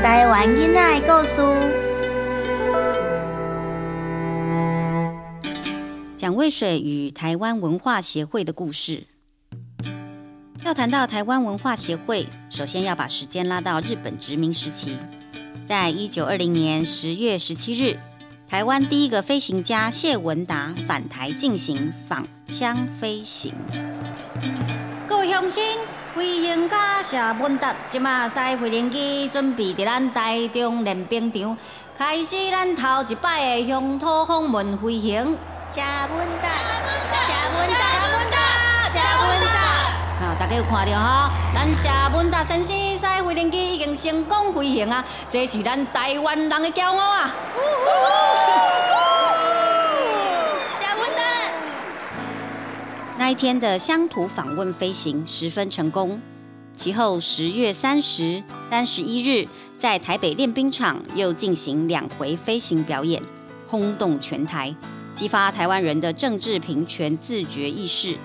台湾囡仔的故事。蒋渭水与台湾文化协会的故事。要谈到台湾文化协会，首先要把时间拉到日本殖民时期。在一九二零年十月十七日，台湾第一个飞行家谢文达返台进行访乡飞行。各位乡亲，飞行家谢文达即马驶飞行机，准备伫咱台中练兵场，开始咱头一摆的乡土访问飞行。谢文达，谢文达，谢文达，谢文达。好，大家有看到哈？咱谢文达先生驶飞行机已经成功飞行啊！这是咱台湾人的骄傲啊！那一天的乡土访问飞行十分成功。其后十月三十、三十一日，在台北练兵场又进行两回飞行表演，轰动全台，激发台湾人的政治平权自觉意识。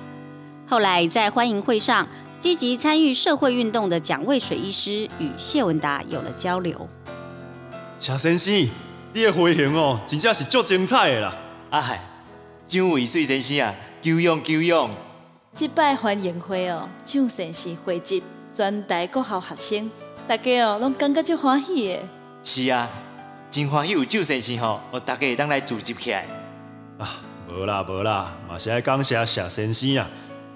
后来在欢迎会上，积极参与社会运动的蒋渭水医师与谢文达有了交流。小先生，你的飞行哦，真正是足精彩的啦！啊嗨，蒋渭水先生啊，久仰久仰。即摆欢迎会哦，蒋先生汇集全台各校学生，大家哦拢感觉足欢喜的。是啊，真欢喜有蒋先生吼，我大家会当来组织起来。啊，无啦无啦，嘛是爱感谢谢先生啊！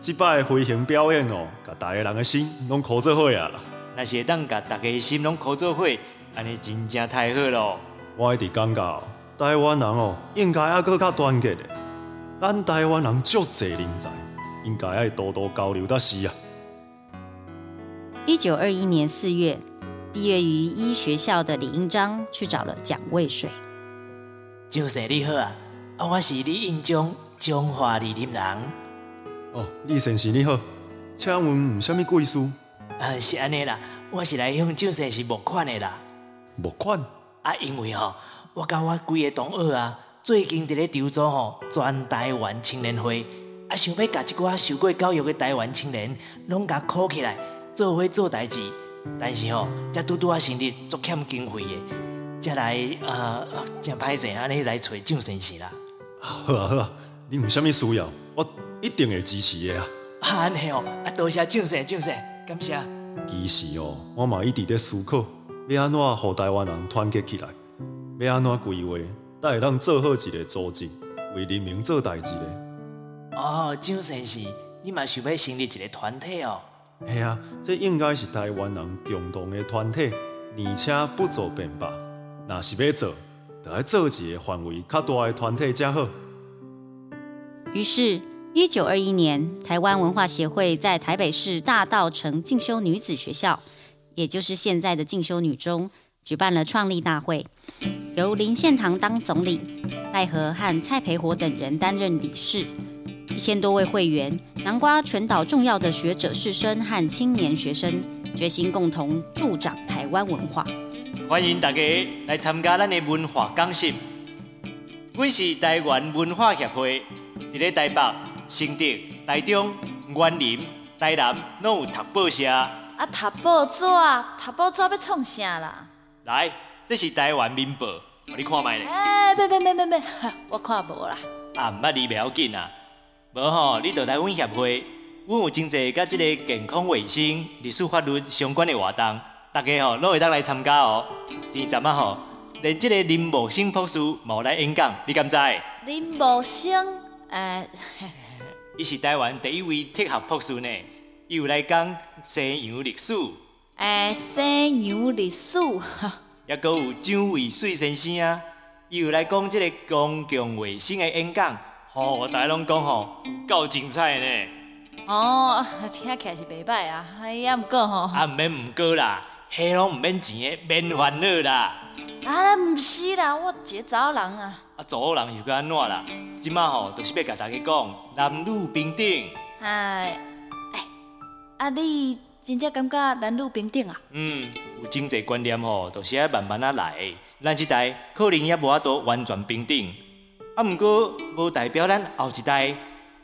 即摆飞行表演哦，甲大家人的心拢靠做伙啊啦！若是会当甲大家的心拢靠做伙，安尼真正太好咯。我一直感觉哦，台湾人哦，应该还搁较团结的。咱台湾人足侪人才，应该爱多多交流才是啊！一九二一年四月，毕业于医学校的李英章去找了蒋渭水。蒋先你好啊，啊我是李应章，中华李林人。哦，李先生你好，请问有啥物贵事？呃是安尼啦，我是来向蒋先生募款的啦。募款？啊因为吼，我甲我几个同学啊，最近伫咧筹组吼全台湾青年会，啊想要甲一寡受过教育的台湾青年，拢甲考起来，做伙做代志。但是吼，才拄拄啊成立，足欠经费的，才来呃，真歹势安尼来找蒋先生啦。好啊好啊，你有啥物需要，我一定会支持的啊！啊安尼哦，啊多谢蒋先蒋先，感谢。其实哦，我嘛一直在思考，要安怎互台湾人团结起来，要安怎规划，才会当做好一个组织，为人民做代志咧。哦，张先生，你嘛想要成立一个团体哦？系啊，这应该是台湾人共同的团体，而且不做便罢。若是要做，就要做一个范围较大的团体才好。于是，一九二一年，台湾文化协会在台北市大道城进修女子学校，也就是现在的进修女中，举办了创立大会，由林献堂当总理，赖和和蔡培火等人担任理事，一千多位会员，南瓜全岛重要的学者士绅和青年学生，决心共同助长台湾文化。欢迎大家来参加咱的文化讲习。阮是台湾文化协会，伫咧台北、新竹、台中、园林、台南拢有读报社。啊，读报纸，读报纸要创啥啦？来，这是台湾民报，互你看卖咧。哎，别别别别别，我看无啦。啊，毋捌你袂要紧啊。无吼，你就来阮协会，阮有真济甲即个健康卫生、历史法律相关的活动，大家吼拢会当来参加哦。是阵啊吼，连即个林木生博士嘛来演讲，你敢知？林木生，呃，伊是台湾第一位特学博士呢，伊有来讲西洋历史，呃，西洋历史，也阁有蒋渭水先生啊，伊有来讲即个公共卫生的演讲，吼、大家拢讲吼够精彩呢。哦，听起来是袂歹啊，哎呀，毋过吼，啊，毋免毋过啦，迄拢毋免钱的，免烦恼啦。啊，毋是啦，我一个查某人啊，啊，做人又该安怎啦？即马吼，就是要甲大家讲男女平等。哎，哎，啊，你真正感觉男女平等啊？嗯，有真济观念吼，都是爱慢慢啊来的。咱即代可能也无法度完全平等，啊，毋过无代表咱后一代、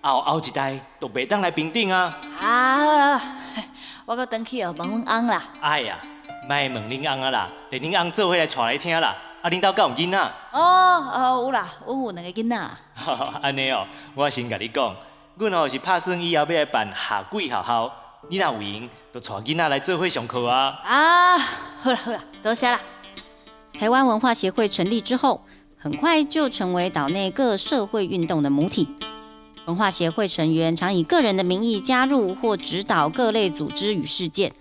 后后一代都袂当来平等啊。啊，我搁转去哦，问阮翁啦。哎呀，卖问恁翁啊啦，等恁翁做伙来带来听啦。啊，恁兜敢有囡仔？哦哦，有啦，阮有两个囡仔啦。安尼哦，我先甲你讲，阮吼是拍算以后要来办下季学校，你若有闲，就带囡仔来做伙上课啊。啊，好啦好啦，多谢啦。台湾文化协会成立之后，很快就成为岛内各社会运动的母体。文化协会成员常以个人的名义加入或指导各类组织与事件。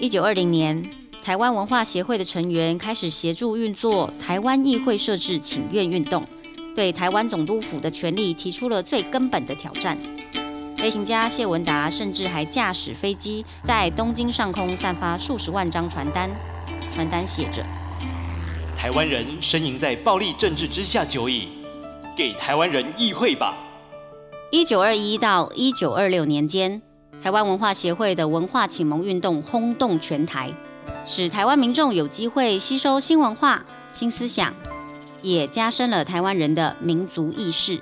一九二零年，台湾文化协会的成员开始协助运作台湾议会设置请愿运动，对台湾总督府的权力提出了最根本的挑战。飞行家谢文达甚至还驾驶飞机在东京上空散发数十万张传单，传单写着。台湾人呻吟在暴力政治之下久矣，给台湾人议会吧。一九二一到一九二六年间，台湾文化协会的文化启蒙运动轰动全台，使台湾民众有机会吸收新文化、新思想，也加深了台湾人的民族意识。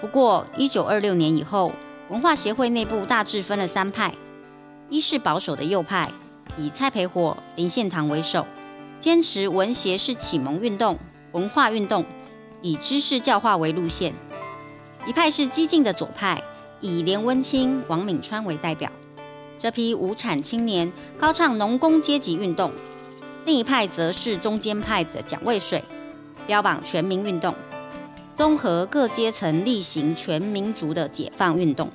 不过，一九二六年以后，文化协会内部大致分了三派：一是保守的右派，以蔡培火、林献堂为首。坚持文协是启蒙运动、文化运动，以知识教化为路线；一派是激进的左派，以连温清、王敏川为代表，这批无产青年高唱农工阶级运动；另一派则是中间派的蒋渭水，标榜全民运动，综合各阶层力行全民族的解放运动。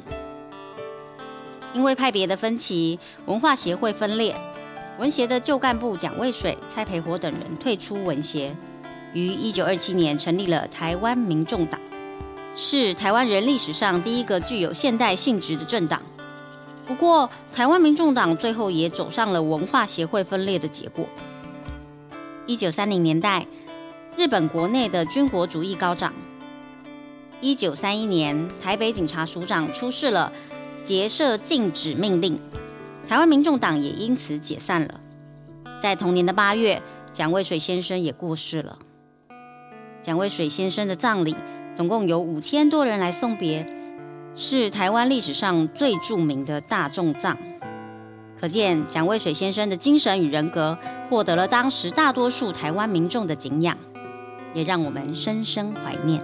因为派别的分歧，文化协会分裂。文协的旧干部蒋渭水、蔡培火等人退出文协，于一九二七年成立了台湾民众党，是台湾人历史上第一个具有现代性质的政党。不过，台湾民众党最后也走上了文化协会分裂的结果。一九三零年代，日本国内的军国主义高涨。一九三一年，台北警察署长出示了结社禁止命令。台湾民众党也因此解散了。在同年的八月，蒋渭水先生也过世了。蒋渭水先生的葬礼总共有五千多人来送别，是台湾历史上最著名的大众葬。可见蒋渭水先生的精神与人格获得了当时大多数台湾民众的敬仰，也让我们深深怀念。